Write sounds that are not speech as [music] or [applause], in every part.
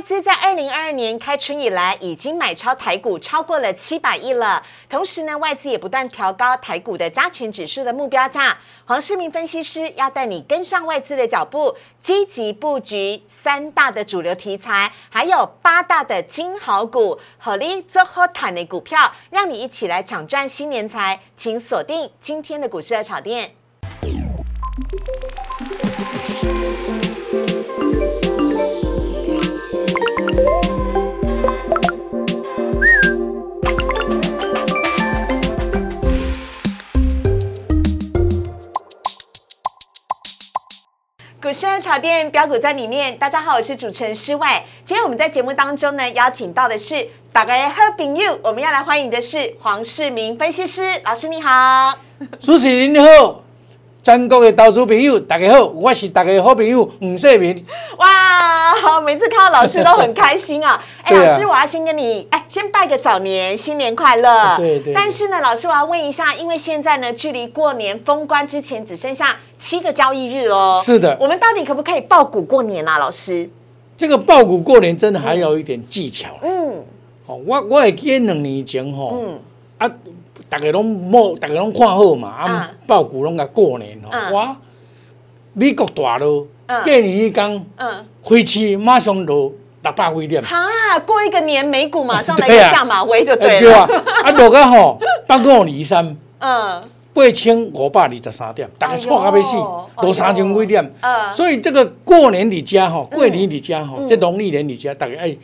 外资在二零二二年开春以来，已经买超台股超过了七百亿了。同时呢，外资也不断调高台股的加权指数的目标价。黄世明分析师要带你跟上外资的脚步，积极布局三大的主流题材，还有八大的金豪股，合力做好谈的股票，让你一起来抢赚新年财。请锁定今天的股市的炒店。股市炒店标股在里面，大家好，我是主持人施伟。今天我们在节目当中呢，邀请到的是大家好朋友，我们要来欢迎的是黄世明分析师老师，你好，主持人你好。全国的投资朋友，大家好，我是大家好朋友吴世明。哇，每次看到老师都很开心啊！[laughs] 哎，老师，我要先跟你哎，先拜个早年，新年快乐。对对。但是呢，老师，我要问一下，因为现在呢，距离过年封关之前只剩下七个交易日哦。是的。我们到底可不可以爆股过年啊，老师？这个爆股过年真的还有一点技巧。嗯。好，我我也记两年前吼。嗯。啊。大家拢某，大家拢看好嘛，啊，报股拢甲过年吼，我，美国大陆过年一天，飞机马上落六百几点。哈，过一个年，美股马上来个下马威就对了。对啊，啊落个吼，八五二三，[laughs] 嗯，八千五百二十三点，大家错到要死，落三千几点。嗯，所以这个过年伫遮吼，过年伫遮吼，这农历年伫遮，大家爱。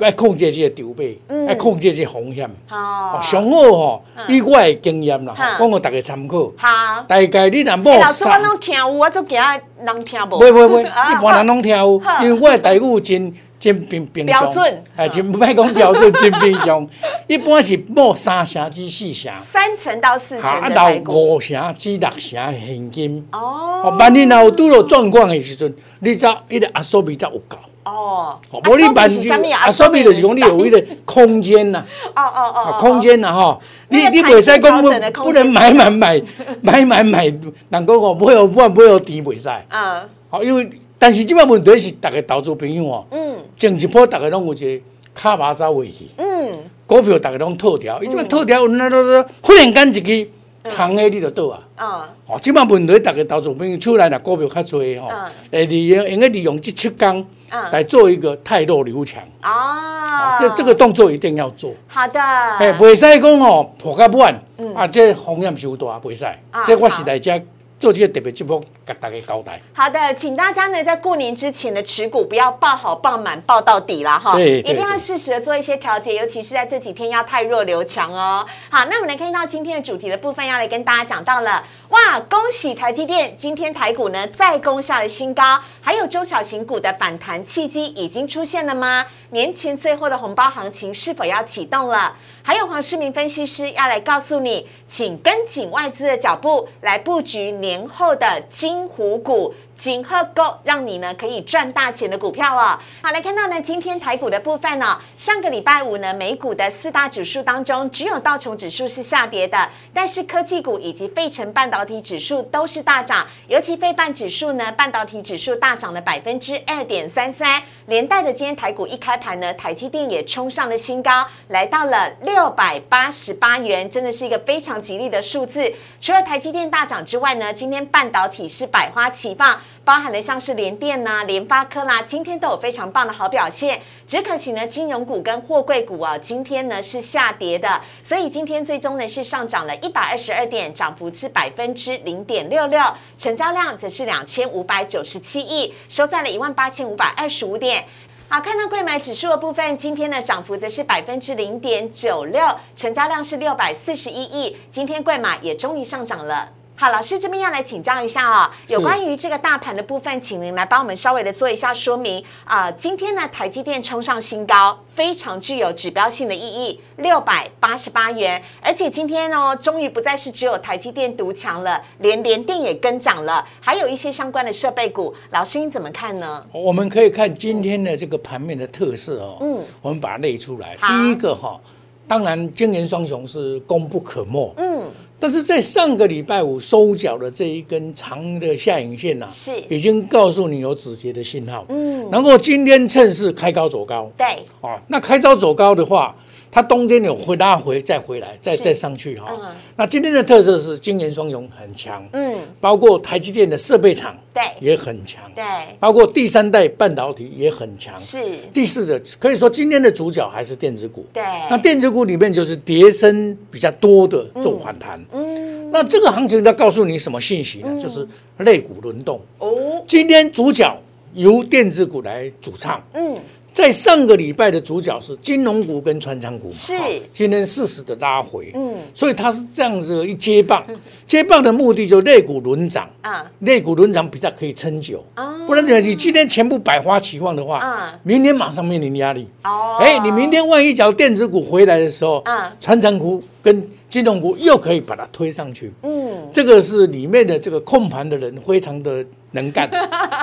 爱控制这个筹备，爱控制这个风险。好，上好吼，以我的经验啦，讲互大家参考。好，大概你若无。老师，我拢听有，我做惊人听无。袂袂袂，一般人拢听有，因为我的台语真真平平常。标准。哎，真唔爱讲标准，真平常。一般是报三成至四成。三成到四成啊，到五成至六成现金。哦。万一若有拄着状况的时阵，你则伊个压缩比则有够。哦，无你办啊，说明就是讲你有迄个空间呐，哦哦哦，空间呐吼，你你袂使讲不不能买买买买买买，人讲讲不会有不会有钱袂使，嗯，好，因为但是即摆问题是，逐个投资朋友哦，嗯，前一波逐个拢有一个卡巴走回去，嗯，股票逐个拢套条，伊即摆套条那那那忽然间一个。长的你就倒啊！嗯，哦，即摆问题，逐个投资朋友出来若股票较侪吼，会利用应该利用即七天来做一个泰弱留强。哦，这这个动作一定要做。好的。哎，袂使讲吼破甲半，啊，这风险伤大，袂使。这我是来遮。做这个特别节目，给大家交代。好的，请大家呢在过年之前的持股不要报好报满报到底了哈，对，一定要适时的做一些调节，尤其是在这几天要太弱留强哦。好，那我们来看到今天的主题的部分，要来跟大家讲到了。哇，恭喜台积电，今天台股呢再攻下了新高，还有中小型股的反弹契机已经出现了吗？年前最后的红包行情是否要启动了？还有黄世明分析师要来告诉你，请跟紧外资的脚步来布局年后的金虎股。锦鹤购让你呢可以赚大钱的股票哦。好，来看到呢今天台股的部分呢，上个礼拜五呢美股的四大指数当中，只有道琼指数是下跌的，但是科技股以及费城半导体指数都是大涨，尤其费半指数呢，半导体指数大涨了百分之二点三三，连带的今天台股一开盘呢，台积电也冲上了新高，来到了六百八十八元，真的是一个非常吉利的数字。除了台积电大涨之外呢，今天半导体是百花齐放。包含了像是联电呐、联发科啦，今天都有非常棒的好表现。只可惜呢，金融股跟货柜股啊，今天呢是下跌的。所以今天最终呢是上涨了一百二十二点，涨幅是百分之零点六六，成交量则是两千五百九十七亿，收在了一万八千五百二十五点。好，看到贵买指数的部分，今天的涨幅则是百分之零点九六，成交量是六百四十一亿。今天贵买也终于上涨了。好，老师这边要来请教一下哦，有关于这个大盘的部分，请您来帮我们稍微的做一下说明啊。今天呢，台积电冲上新高，非常具有指标性的意义，六百八十八元。而且今天哦，终于不再是只有台积电独强了，连联电也跟涨了，还有一些相关的设备股。老师你怎么看呢？我们可以看今天的这个盘面的特色哦，嗯，我们把它列出来。第一个哈，当然今年双雄是功不可没，嗯。但是在上个礼拜五收脚的这一根长的下影线呐，是已经告诉你有止跌的信号。嗯，然后今天趁势开高走高。对，哦，那开高走高的话。它冬天有回拉回再回来再再上去哈，那今天的特色是金元双雄很强，嗯，包括台积电的设备厂对。也很强，对，包括第三代半导体也很强，是。第四个可以说今天的主角还是电子股，对，那电子股里面就是跌升比较多的做反弹，嗯，那这个行情它告诉你什么信息呢？就是类股轮动。哦，今天主角由电子股来主唱，嗯。在上个礼拜的主角是金融股跟船厂股，是。今天适时的拉回，嗯，所以它是这样子一接棒，[laughs] 接棒的目的就肋骨轮涨啊，肋骨轮涨比较可以撑久啊，不然你今天全部百花齐放的话，明天马上面临压力，哦，哎，你明天万一脚电子股回来的时候，啊，船厂股跟金融股又可以把它推上去，嗯，这个是里面的这个控盘的人非常的。能干，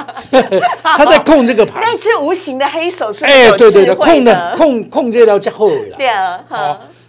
[laughs] 他在控这个盘。那只无形的黑手是哎，对对对，控的控控这条较好的啦。对啊，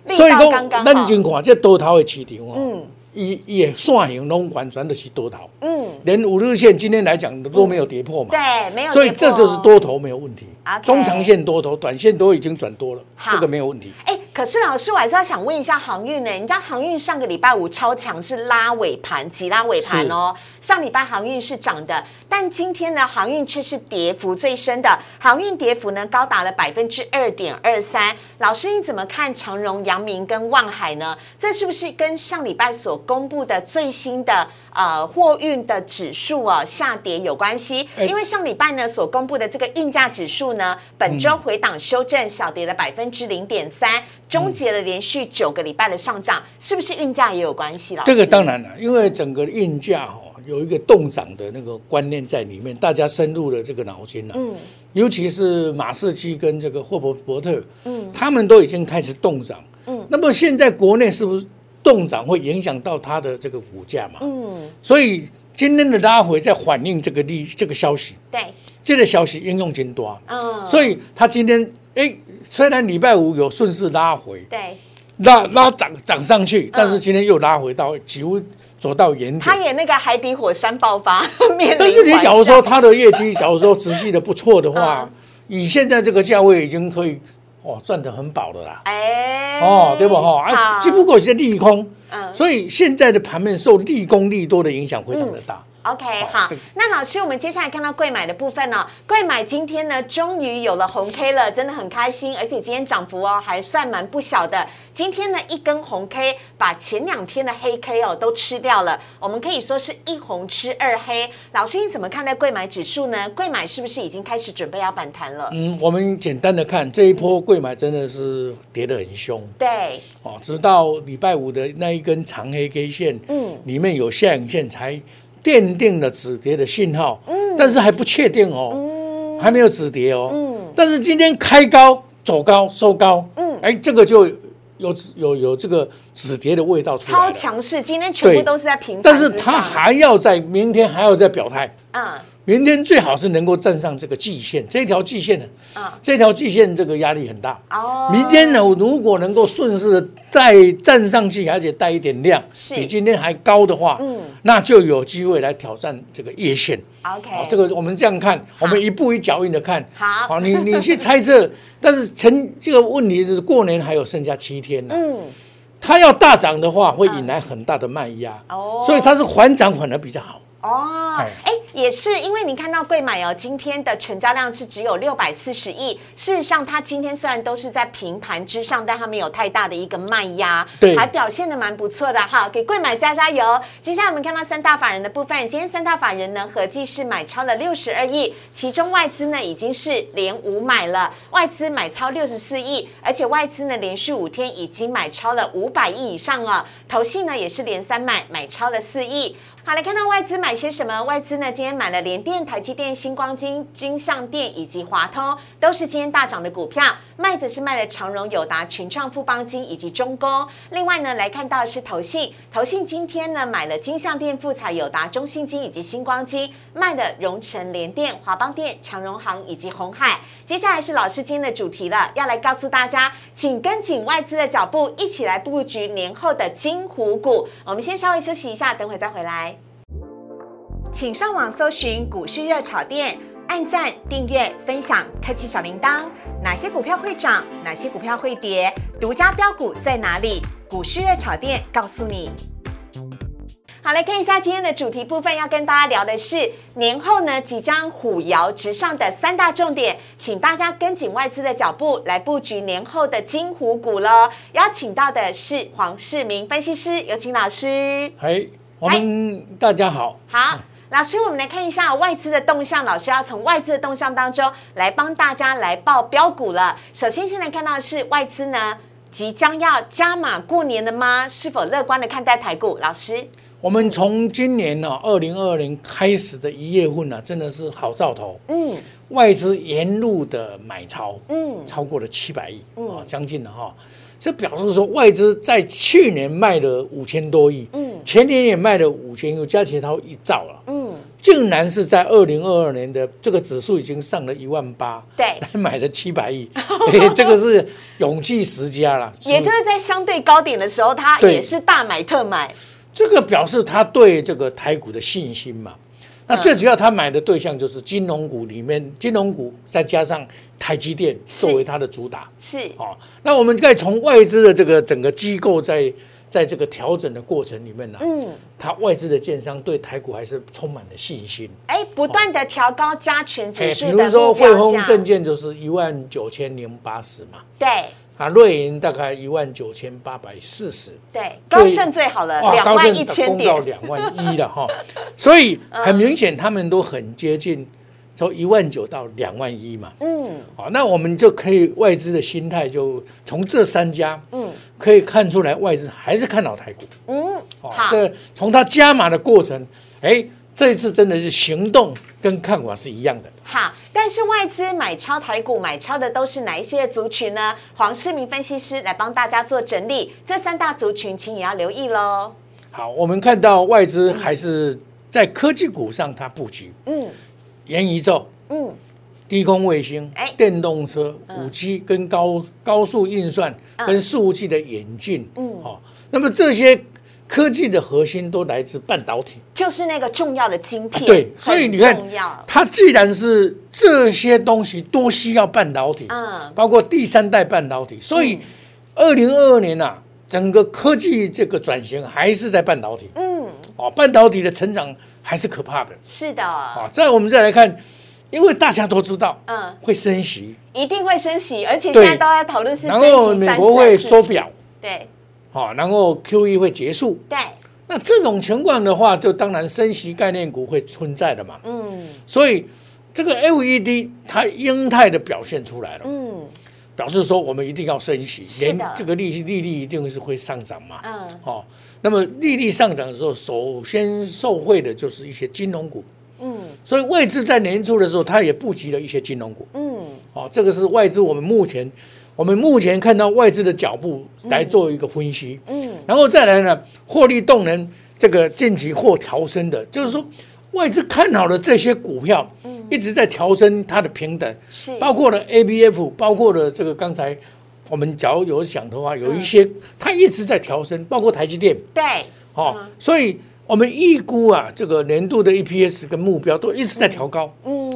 所以讲，咱真看这多头的市场哦，伊伊的线型拢完全都是多头。嗯，连五日线今天来讲都没有跌破嘛。对，没有。所以这就是多头没有问题。中长线多头，短线都已经转多了，这个没有问题。哎。可是老师，我还是要想问一下航运呢？你知道航运上个礼拜五超强是拉尾盘，急拉尾盘哦。上礼拜航运是涨的，但今天呢，航运却是跌幅最深的。航运跌幅呢高达了百分之二点二三。老师你怎么看长荣、阳明跟万海呢？这是不是跟上礼拜所公布的最新的呃货运的指数啊下跌有关系？因为上礼拜呢所公布的这个运价指数呢，本周回档修正，小跌了百分之零点三。终结了连续九个礼拜的上涨，是不是运价也有关系了？这个当然了，因为整个运价哈有一个动涨的那个观念在里面，大家深入了这个脑筋了。嗯，尤其是马士基跟这个霍伯伯特，嗯，他们都已经开始动涨。嗯，那么现在国内是不是动涨会影响到它的这个股价嘛？嗯，所以今天的拉回在反映这个利这个消息。对，这个消息应用真多。嗯，所以他今天哎。虽然礼拜五有顺势拉回，对，拉拉涨涨上去，但是今天又拉回到几乎走到原点。他也那个海底火山爆发，[laughs] 但是你假如说他的业绩，[laughs] 假如说持续的不错的话，以现在这个价位已经可以哦赚得很饱的啦。哎，哦，对不哈？啊，只不过是利空，嗯，所以现在的盘面受利空利多的影响非常的大。OK，好，那老师，我们接下来看到贵买的部分呢？贵买今天呢，终于有了红 K 了，真的很开心，而且今天涨幅哦，还算蛮不小的。今天呢，一根红 K 把前两天的黑 K 哦都吃掉了，我们可以说是一红吃二黑。老师，你怎么看待贵买指数呢？贵买是不是已经开始准备要反弹了？嗯，我们简单的看这一波贵买真的是跌得很凶。对，哦，直到礼拜五的那一根长黑 K 线，嗯，里面有下影线才。奠定了止跌的信号，嗯，但是还不确定哦，嗯，还没有止跌哦，嗯，但是今天开高走高收高，嗯，哎，这个就有有有这个止跌的味道出来超强势，今天全部都是在平，但是它还要在明天还要再表态，嗯。明天最好是能够站上这个季线，这条季线呢，啊，这条季线这个压力很大。哦，明天呢，如果能够顺势的再站上去，而且带一点量，比今天还高的话，嗯，那就有机会来挑战这个夜线。OK，这个我们这样看，我们一步一脚印的看。好，好，你你去猜测，[laughs] 但是成这个问题是过年还有剩下七天呢。嗯，它要大涨的话，会引来很大的卖压。哦，所以它是缓涨反而比较好。哦，哎。也是因为你看到贵买哦，今天的成交量是只有六百四十亿。事实上，它今天虽然都是在平盘之上，但它没有太大的一个卖压，对，还表现的蛮不错的哈。给贵买加加油。接下来我们看到三大法人的部分，今天三大法人呢合计是买超了六十二亿，其中外资呢已经是连五买了，外资买超六十四亿，而且外资呢连续五天已经买超了五百亿以上了。投信呢也是连三买，买超了四亿。好，来看到外资买些什么？外资呢，今天买了联电、台积电、星光金、金象电以及华通，都是今天大涨的股票。麦子是卖了长荣、友达、群创、富邦金以及中工。另外呢，来看到是投信，投信今天呢买了金相电、富彩、友达、中信金以及星光金，卖的荣成、联电、华邦电、长荣行以及红海。接下来是老师今天的主题了，要来告诉大家，请跟紧外资的脚步，一起来布局年后的金虎股。我们先稍微休息一下，等会再回来。请上网搜寻股市热炒店，按赞、订阅、分享，开启小铃铛。哪些股票会涨？哪些股票会跌？独家标股在哪里？股市热炒店告诉你。好，来看一下今天的主题部分，要跟大家聊的是年后呢即将虎摇直上的三大重点，请大家跟紧外资的脚步来布局年后的金虎股了。邀请到的是黄世明分析师，有请老师。嗨，我们大家好。好。老师，我们来看一下外资的动向。老师要从外资的动向当中来帮大家来报标股了。首先，先来看到的是外资呢即将要加码过年了吗？是否乐观的看待台股？老师，我们从今年呢二零二二年开始的一月份呢，真的是好兆头。嗯，外资沿路的买超，嗯，超过了七百亿，啊，将近了哈。这表示说，外资在去年卖了五千多亿，嗯，前年也卖了五千亿，加起来超一兆了，嗯，竟然是在二零二二年的这个指数已经上了一万八，对，[laughs] 买了七百亿，[laughs] 这个是勇气十佳了，也就是在相对高点的时候，他也是大买特买，这个表示他对这个台股的信心嘛。那最主要，他买的对象就是金融股里面，金融股再加上台积电作为它的主打，是。哦。那我们再从外资的这个整个机构在在这个调整的过程里面呢，嗯，它外资的建商对台股还是充满了信心，哎，不断的调高加权指数比如说汇丰证券就是一万九千零八十嘛，对。啊，瑞银大概一万九千八百四十，对，高盛最好了，两万一千点，到两万一了哈，所以 [laughs] 很明显他们都很接近，从一万九到两万一嘛，嗯，好，那我们就可以外资的心态就从这三家，嗯，可以看出来外资还是看好台股，嗯，好，这从他加码的过程，哎，这一次真的是行动跟看法是一样的，好。但是外资买超台股，买超的都是哪一些族群呢？黄世明分析师来帮大家做整理，这三大族群，请也要留意喽。好，我们看到外资还是在科技股上，它布局，嗯，元宇宙，嗯，低空卫星，哎，电动车，五 G 跟高高速运算跟服务器的演进，嗯，好，那么这些。科技的核心都来自半导体，就是那个重要的晶片。对，所以你看，它既然是这些东西都需要半导体，嗯，包括第三代半导体，所以二零二二年呐，整个科技这个转型还是在半导体。嗯，哦，半导体的成长还是可怕的。是的。啊，再我们再来看，因为大家都知道，嗯，会升息，一定会升息，而且现在都在讨论是然后美国会缩表，对。好，然后 Q E 会结束。对，那这种情况的话，就当然升息概念股会存在的嘛。嗯，所以这个 L E D 它英泰的表现出来了。嗯，表示说我们一定要升息，连这个利息利率一定是会上涨嘛。嗯，好，那么利率上涨的时候，首先受惠的就是一些金融股。嗯，所以外资在年初的时候，它也布局了一些金融股。嗯，好，这个是外资我们目前。我们目前看到外资的脚步来做一个分析，嗯，然后再来呢，获利动能这个近期或调升的，就是说外资看好了这些股票，嗯，一直在调升它的平等，是。包括了 A B F，包括了这个刚才我们假如有讲的话，有一些它一直在调升，包括台积电，对，哦，所以我们预估啊，这个年度的 E P S 跟目标都一直在调高，嗯。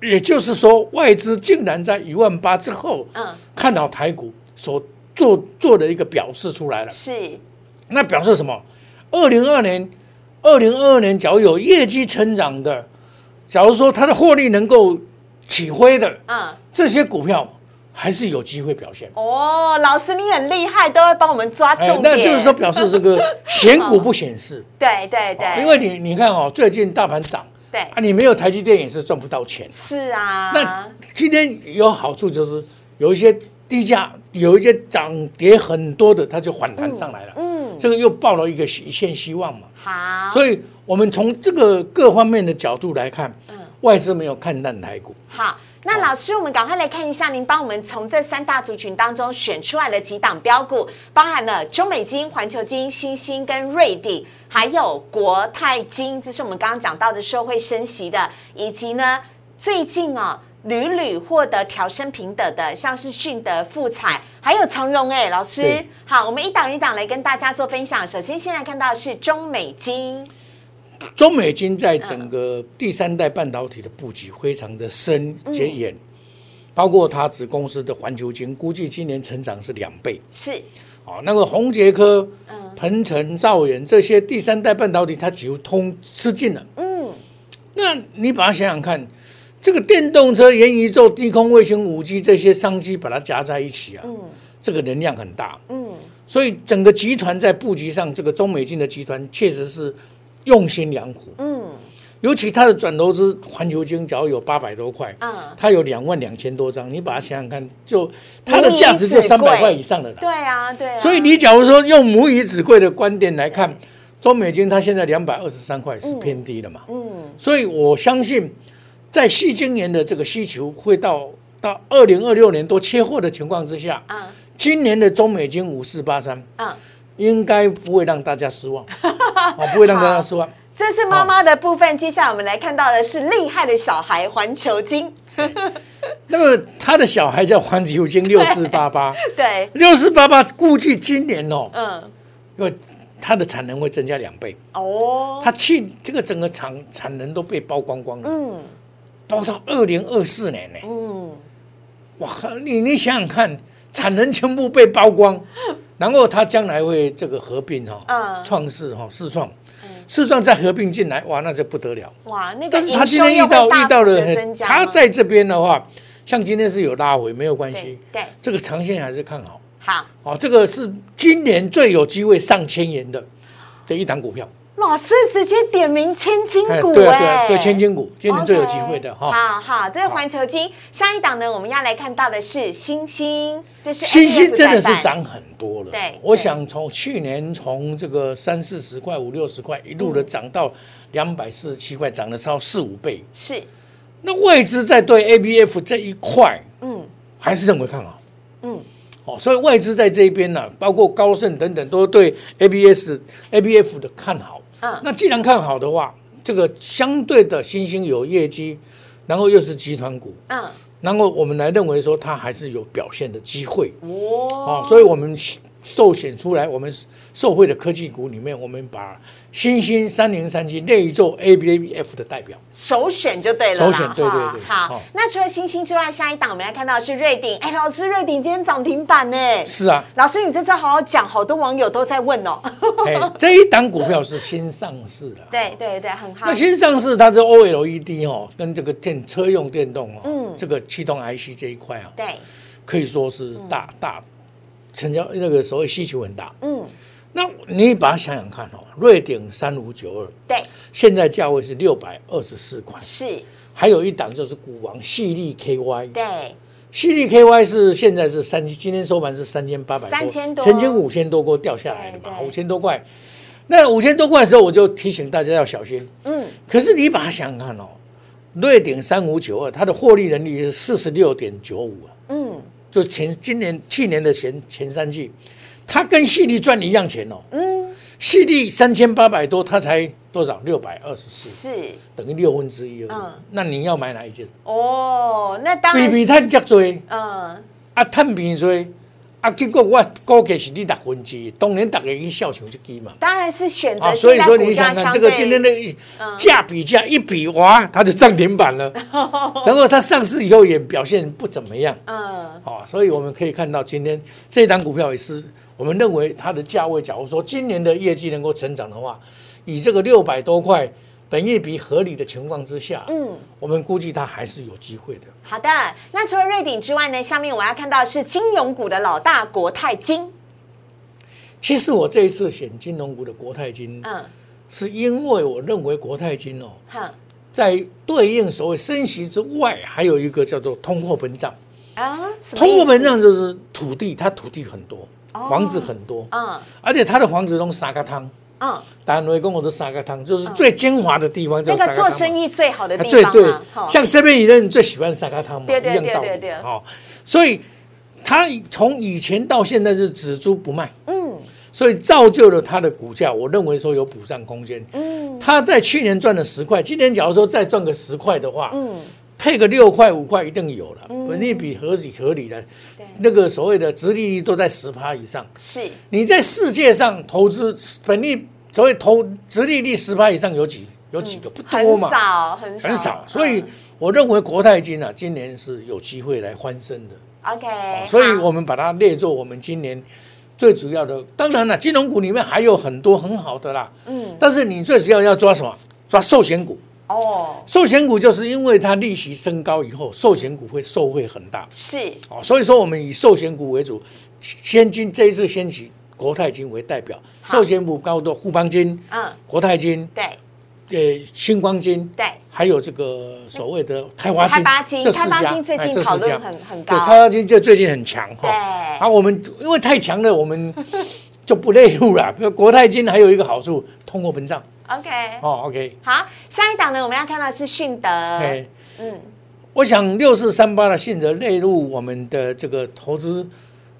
也就是说，外资竟然在一万八之后，嗯，看到台股所做做的一个表示出来了。是，那表示什么？二零二年，二零二二年，假如有业绩成长的，假如说它的获利能够起飞的，嗯，这些股票还是有机会表现。哦，老师你很厉害，都会帮我们抓重点。那就是说，表示这个 [laughs] 选股不显示。对对对。因为你你看哦，最近大盘涨。对啊，你没有台积电也是赚不到钱。是啊，那今天有好处就是有一些低价，有一些涨跌很多的，它就反弹上来了。嗯，这个又抱了一个一线希望嘛。好，所以我们从这个各方面的角度来看，嗯，外资没有看淡台股。好。那老师，我们赶快来看一下，您帮我们从这三大族群当中选出来了几档标股，包含了中美金、环球金、新兴跟瑞鼎，还有国泰金，这是我们刚刚讲到的社会升息的，以及呢最近啊屡屡获得调升平等的，像是迅德、富彩，还有长荣。哎，老师，好，我们一档一档来跟大家做分享。首先，先来看到是中美金。中美金在整个第三代半导体的布局非常的深且远，包括它子公司的环球金，估计今年成长是两倍。是，哦，那个宏杰科、鹏程、兆远这些第三代半导体，它几乎通吃尽了。嗯，那你把它想想看，这个电动车、元宇宙、低空卫星、五 G 这些商机，把它夹在一起啊，这个能量很大。嗯，所以整个集团在布局上，这个中美金的集团确实是。用心良苦，嗯，尤其它的转投资环球金，只要有八百多块，啊，它有两万两千多张，你把它想想看，就它的价值就三百块以上的了。对啊，对啊。所以你假如说用母以子贵的观点来看，中美金它现在两百二十三块是偏低的嘛？嗯。所以我相信，在细晶年的这个需求会到到二零二六年都缺货的情况之下，啊，今年的中美金五四八三，啊。应该不会让大家失望，啊，[laughs] 不会让大家失望。这是妈妈的部分，接下来我们来看到的是厉害的小孩环球金。[laughs] 那么他的小孩叫环球金六四八八，[laughs] 对，六四八八估计今年哦，嗯，因为它的产能会增加两倍。哦，它去这个整个产产能都被包光光了，嗯，包到二零二四年呢，嗯，哇，你你想想看，产能全部被包光。然后它将来会这个合并哈，创世哈，世创，世创再合并进来，哇，那就不得了。哇，那个但是他今天遇到遇到了，他在这边的话，像今天是有拉回，没有关系。对，这个长线还是看好。好，哦，这个是今年最有机会上千元的的一档股票。老师直接点名千金股，对对对，千金股今年最有机会的哈。好好，这是环球金下一档呢，我们要来看到的是星星，这是星星真的是涨很多了。对，我想从去年从这个三四十块、五六十块一路的涨到两百四十七块，涨了超四五倍。是，那外资在对 A B F 这一块，嗯，还是认为看好。嗯，哦，所以外资在这一边呢，包括高盛等等，都对 A B S、A B F 的看好。嗯，那既然看好的话，这个相对的新兴有业绩，然后又是集团股，嗯，然后我们来认为说它还是有表现的机会，哦，所以我们受选出来，我们受惠的科技股里面，我们把。新兴三零三七内做 A B A B F 的代表，首选就对了首选对对对。好，那除了星星之外，下一档我们要看到是瑞鼎。哎，老师，瑞鼎今天涨停板呢？是啊，老师，你这次好好讲，好多网友都在问哦。哎，[laughs] 这一档股票是新上市的。对对对，很好。那新上市，它是 O L E D 哦，跟这个电车用电动哦，嗯，这个驱动 I C 这一块啊，对，可以说是大大成交那个所谓需求很大，嗯。那你把它想想看哦，瑞鼎三五九二，对，现在价位是六百二十四块，是，还有一档就是股王细粒 KY，对，细粒 KY 是现在是三，今天收盘是三千八百多，三千多，曾经五千多过掉下来的嘛，五千多块，那五千多块的时候我就提醒大家要小心，嗯，可是你把它想想看哦，瑞鼎三五九二，它的获利能力是四十六点九五啊，嗯，就前今年去年的前前三季。它跟细粒赚一样钱哦，嗯，细粒三千八百多，它才多少？六百二十四，是等于六分之一而已。嗯，那你要买哪一件？哦，那当然比比碳较多，嗯，啊，碳比多，啊，结果我估计是你六分之一，当年大家一笑穷就低嘛。当然是选择。所以说你想看这个今天的价比价一比，哇，它就涨停板了。[laughs] 然后它上市以后也表现不怎么样。嗯，好，所以我们可以看到今天这档股票也是。我们认为它的价位，假如说今年的业绩能够成长的话，以这个六百多块本业比合理的情况之下，嗯，我们估计它还是有机会的。好的，那除了瑞鼎之外呢？下面我要看到是金融股的老大国泰金。其实我这一次选金融股的国泰金，嗯，是因为我认为国泰金哦，在对应所谓升息之外，还有一个叫做通货膨胀啊，通货膨胀就是土地，它土地很多。房子很多，嗯，而且它的房子都沙咖汤，嗯，单位跟我的沙咖汤就是最精华的地方，那个做生意最好的地方。对对，像身边人最喜欢沙咖汤嘛，一样道理。哦，所以他从以前到现在是只租不卖。嗯，所以造就了他的股价，我认为说有补上空间。嗯，他在去年赚了十块，今年假如说再赚个十块的话，嗯。配个六块五块一定有了，本利比合理合理的，那个所谓的殖利率都在十趴以上。是，你在世界上投资本利所谓投殖利率十趴以上有几有几个不多嘛？很少很少很少。所以我认为国泰金啊，今年是有机会来翻身的。OK，所以我们把它列作我们今年最主要的。当然了，金融股里面还有很多很好的啦。嗯，但是你最主要要抓什么？抓寿险股。哦，寿险股就是因为它利息升高以后，寿险股会受惠很大。是哦，所以说我们以寿险股为主，先金这一次先起国泰金为代表，寿险股高的富邦金，嗯，国泰金，对，呃，星光金，对，还有这个所谓的开发金，这四家，最近讨论很很高，对，开发金这最近很强哈。对，啊，我们因为太强了，我们就不列入了。比如国泰金还有一个好处，通货膨胀。OK，哦，OK，好，下一档呢，我们要看到是信德，嗯，我想六四三八的信德列入我们的这个投资，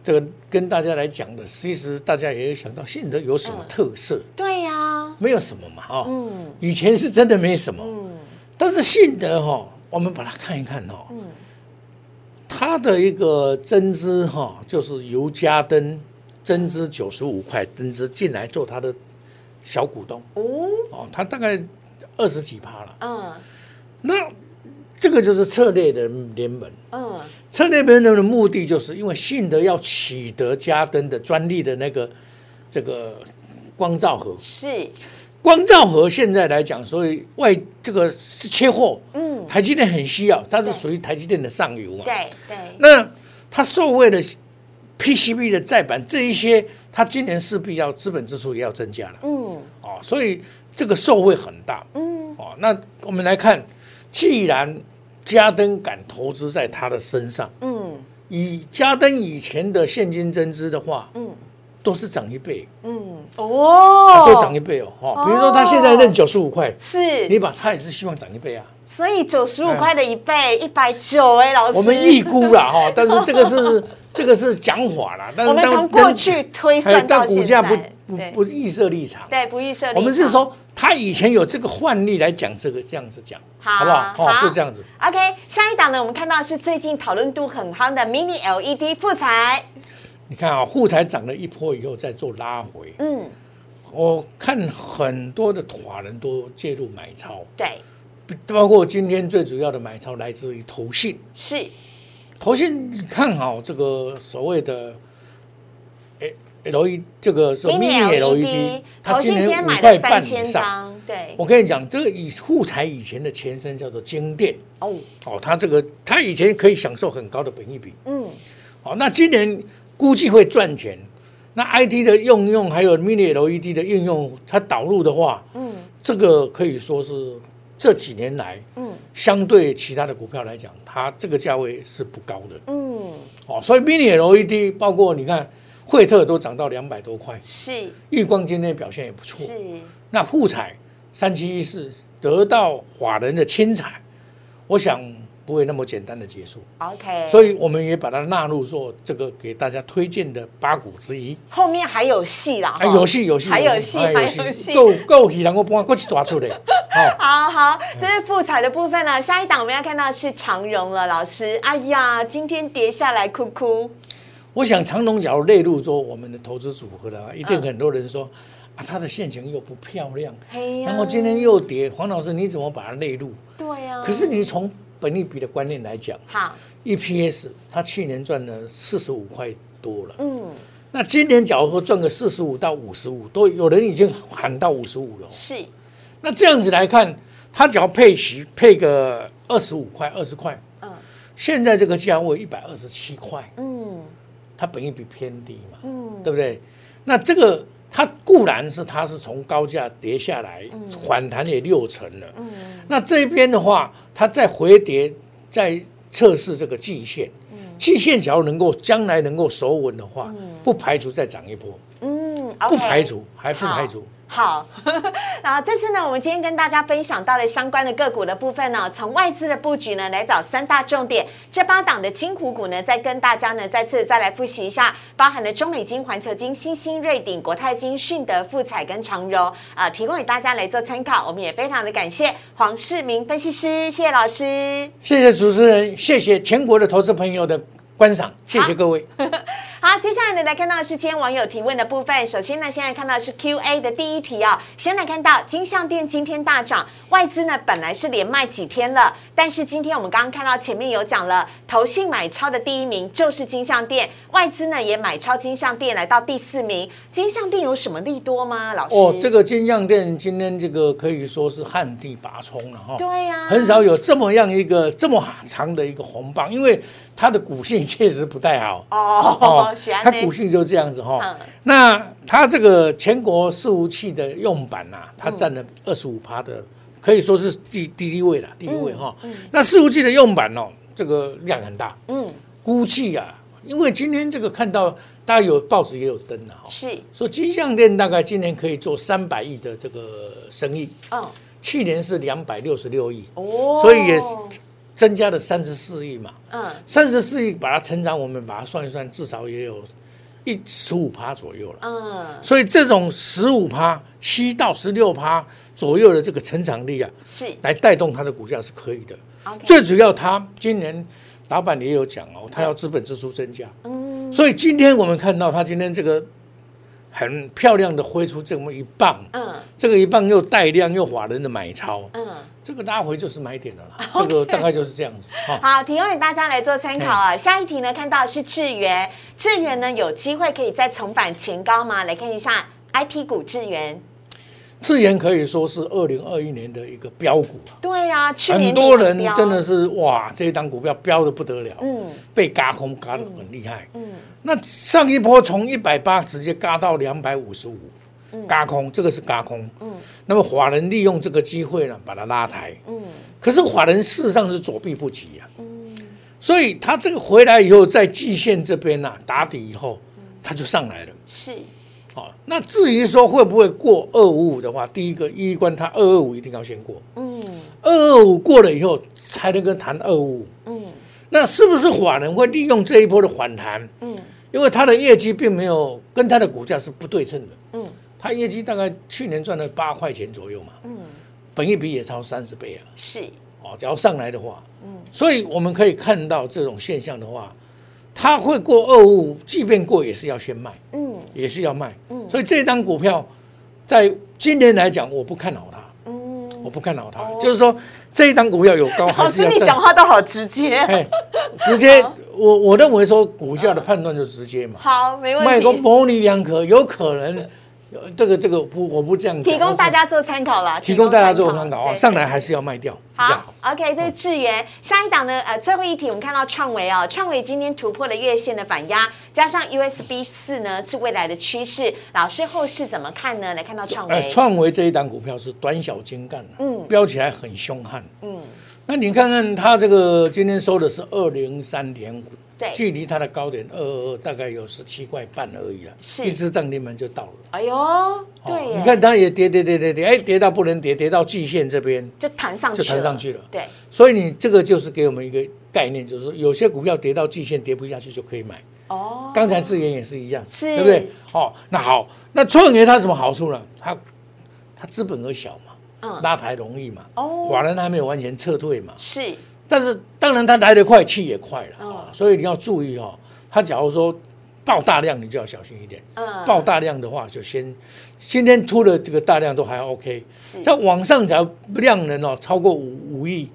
这个跟大家来讲的，其实大家也有想到信德有什么特色？对呀，没有什么嘛，哦，嗯，以前是真的没什么，嗯，但是信德哈，我们把它看一看哈，嗯，它的一个增资哈，就是由嘉登增资九十五块增资进来做它的。小股东哦，哦，他大概二十几趴了。嗯，那这个就是策略的联盟。嗯，策略联盟的目的就是因为信德要取得嘉登的专利的那个这个光照盒。是光照盒现在来讲，所以外这个是缺货。嗯，台积电很需要，它是属于台积电的上游嘛。对对。那它受惠的 PCB 的再版这一些。它今年势必要资本支出也要增加了，嗯，哦，所以这个受惠很大，嗯，哦，那我们来看，既然嘉登敢投资在他的身上，嗯，以嘉登以前的现金增资的话，嗯，都是涨一倍，嗯，哦，都涨一倍哦，哈，比如说他现在认九十五块，是，你把他也是希望涨一倍啊，所以九十五块的一倍一百九，哎，老师，我们预估了哈，但是这个是。[laughs] 这个是讲法啦，但是我们从过去推算到现在，不不不是预设立场，对，不预设立场。我们是说，他以前有这个惯例来讲这个，这样子讲，好不好？好，就这样子。OK，下一档呢，我们看到是最近讨论度很夯的 Mini LED 富材。你看啊，富材涨了一波以后再做拉回，嗯，我看很多的华人都介入买超，对，包括今天最主要的买超来自于投信，是。投信看好这个所谓的 L E 这个说 Mini LED，他今年五块半以上。对，我跟你讲，这个以富彩以前的前身叫做金店哦。哦，它这个它以前可以享受很高的本益比，嗯，好，那今年估计会赚钱。那 I T 的应用还有 Mini LED 的应用，它导入的话，嗯，这个可以说是。这几年来，嗯，相对其他的股票来讲，它这个价位是不高的，嗯，哦，所以 Mini LED 包括你看，惠特都涨到两百多块，是，玉光今天表现也不错，是，那富彩三七一四得到华人的青彩，我想。不会那么简单的结束，OK，所以我们也把它纳入做这个给大家推荐的八股之一。后面还有戏啦，还有戏有戏还有戏还有戏，够够戏，然后搬过去抓出来。好好，这是复彩的部分了。下一档我们要看到是长荣了，老师。哎呀，今天跌下来哭哭。我想长隆假如列入做我们的投资组合的话，一定很多人说啊，它的线型又不漂亮，然后今天又跌。黄老师你怎么把它列入？对呀。可是你从本利比的观念来讲，好，EPS 它去年赚了四十五块多了，嗯，那今年假如说赚个四十五到五十五，都有人已经喊到五十五了，是，那这样子来看，它只要配息配个二十五块、二十块，嗯，现在这个价位一百二十七块，嗯，它本益比偏低嘛，嗯，对不对？那这个。它固然是它是从高价跌下来，反弹也六成了。嗯，那这边的话，它再回跌，再测试这个季线。嗯，季线只要能够将来能够守稳的话，不排除再涨一波。嗯，不排除，还不排除。好，[laughs] 然后这次呢，我们今天跟大家分享到了相关的个股的部分呢，从外资的布局呢来找三大重点，这八档的金虎股呢，再跟大家呢再次再来复习一下，包含了中美金、环球金、新兴、瑞鼎、国泰金、迅德、富彩跟长荣啊，提供给大家来做参考。我们也非常的感谢黄世明分析师，谢谢老师，谢谢主持人，谢谢全国的投资朋友的。观赏，谢谢各位。[laughs] 好，接下来呢，来看到是今天网友提问的部分。首先呢，现在看到是 Q A 的第一题哦。先来看到金项店今天大涨，外资呢本来是连卖几天了，但是今天我们刚刚看到前面有讲了，投信买超的第一名就是金项店，外资呢也买超金项店来到第四名。金项店有什么利多吗？老师？哦，这个金项店今天这个可以说是旱地拔葱了哈。对呀，很少有这么样一个这么长的一个红棒，因为。它的股性确实不太好哦，它股性就这样子哈。那它这个全国伺服器的用板呐，它占了二十五趴的，可以说是第第一位了，第一位哈。那伺服器的用板哦，这个量很大，嗯，估计啊，因为今天这个看到大家有报纸也有登了哈，是。说金项链大概今年可以做三百亿的这个生意，嗯，去年是两百六十六亿，哦，所以也是。增加了三十四亿嘛，嗯，三十四亿把它成长，我们把它算一算，至少也有一十五趴左右了，嗯，所以这种十五趴、七到十六趴左右的这个成长力啊，是。来带动它的股价是可以的。最主要，它今年老板也有讲哦，它要资本支出增加，嗯，所以今天我们看到它今天这个。很漂亮的挥出这么一棒，嗯，这个一棒又带量又法人的买超，嗯，这个拉回就是买点了 [laughs] 啦，这个大概就是这样子。好，提供给大家来做参考啊。下一题呢，看到是智源，智源呢有机会可以再重返前高吗？来看一下 I P 股智源。智源可以说是二零二一年的一个标股啊。对呀，很多人真的是哇，这一档股票标的不得了，嗯，被嘎空嘎的很厉害，嗯。那上一波从一百八直接嘎到两百五十五，嘎空，这个是嘎空。嗯，那么法人利用这个机会呢，把它拉抬。嗯，可是法人事实上是左臂不及呀。嗯，所以他这个回来以后，在季线这边呐打底以后，他就上来了。是，哦，那至于说会不会过二五五的话，第一个一关，他二二五一定要先过。嗯，二二五过了以后，才能跟谈二五五。嗯。那是不是法人会利用这一波的反弹？嗯，因为他的业绩并没有跟他的股价是不对称的。嗯，它业绩大概去年赚了八块钱左右嘛。嗯，本益比也超三十倍啊。是哦，只要上来的话，嗯，所以我们可以看到这种现象的话，它会过二五，即便过也是要先卖。嗯，也是要卖。嗯，所以这张股票在今年来讲，我不看好它。嗯，我不看好它，就是说。这一档股票有高还是要？你讲话都好直接。[laughs] 哎直接，我我认为说股价的判断就直接嘛。好，没问题。卖个模棱两可，有可能。这个这个不，我不这样提供大家做参考了。提供大家做参考啊，上来还是要卖掉。好，OK，这是智源。下一档呢？呃，最后一题，我们看到创维哦，创维今天突破了月线的反压，加上 USB 四呢是未来的趋势。老师后市怎么看呢？来看到创维。创维这一档股票是短小精干的，嗯，飙起来很凶悍，嗯。那你看看它这个今天收的是二零三点五。距离它的高点二二二大概有十七块半而已啊，一只涨停板就到了。哎呦，对，你看它也跌跌跌跌跌，哎，跌到不能跌，跌到季线这边就弹上去，就弹上去了。对，所以你这个就是给我们一个概念，就是说有些股票跌到季线跌不下去就可以买。哦，刚才智源也是一样，是，对不对？哦，那好，那创业它什么好处呢？它它资本额小嘛，嗯，拉抬容易嘛，哦，华人还没有完全撤退嘛，是。但是当然，它来得快，去也快了啊，所以你要注意哦。它假如说爆大量，你就要小心一点。嗯，爆大量的话，就先今天出的这个大量都还 OK，在网上只要量能哦超过五五亿。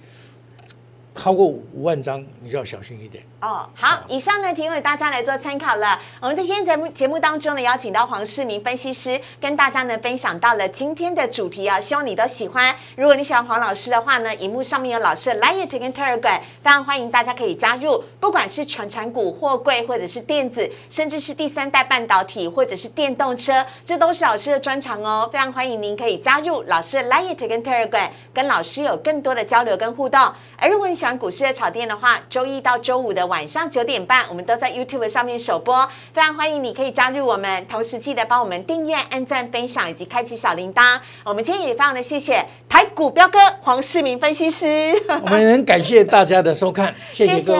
超过五万张，你就要小心一点哦。好，以上呢提供给大家来做参考了。我们在今天节目节目当中呢，邀请到黄世明分析师跟大家呢分享到了今天的主题啊，希望你都喜欢。如果你喜欢黄老师的话呢，荧幕上面有老师的 Line 跟 Telegram，非常欢迎大家可以加入。不管是传产股、货柜，或者是电子，甚至是第三代半导体，或者是电动车，这都是老师的专长哦。非常欢迎您可以加入老师的 Line 跟 Telegram，跟老师有更多的交流跟互动。而如果你喜欢股市的炒店的话，周一到周五的晚。上九点半，我们都在 YouTube 上面首播，非常欢迎你可以加入我们，同时记得帮我们订阅、按赞、分享以及开启小铃铛。我们今天也非常的谢谢台股彪哥黄世明分析师，我们很感谢大家的收看，谢谢各位，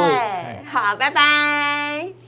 好，拜拜。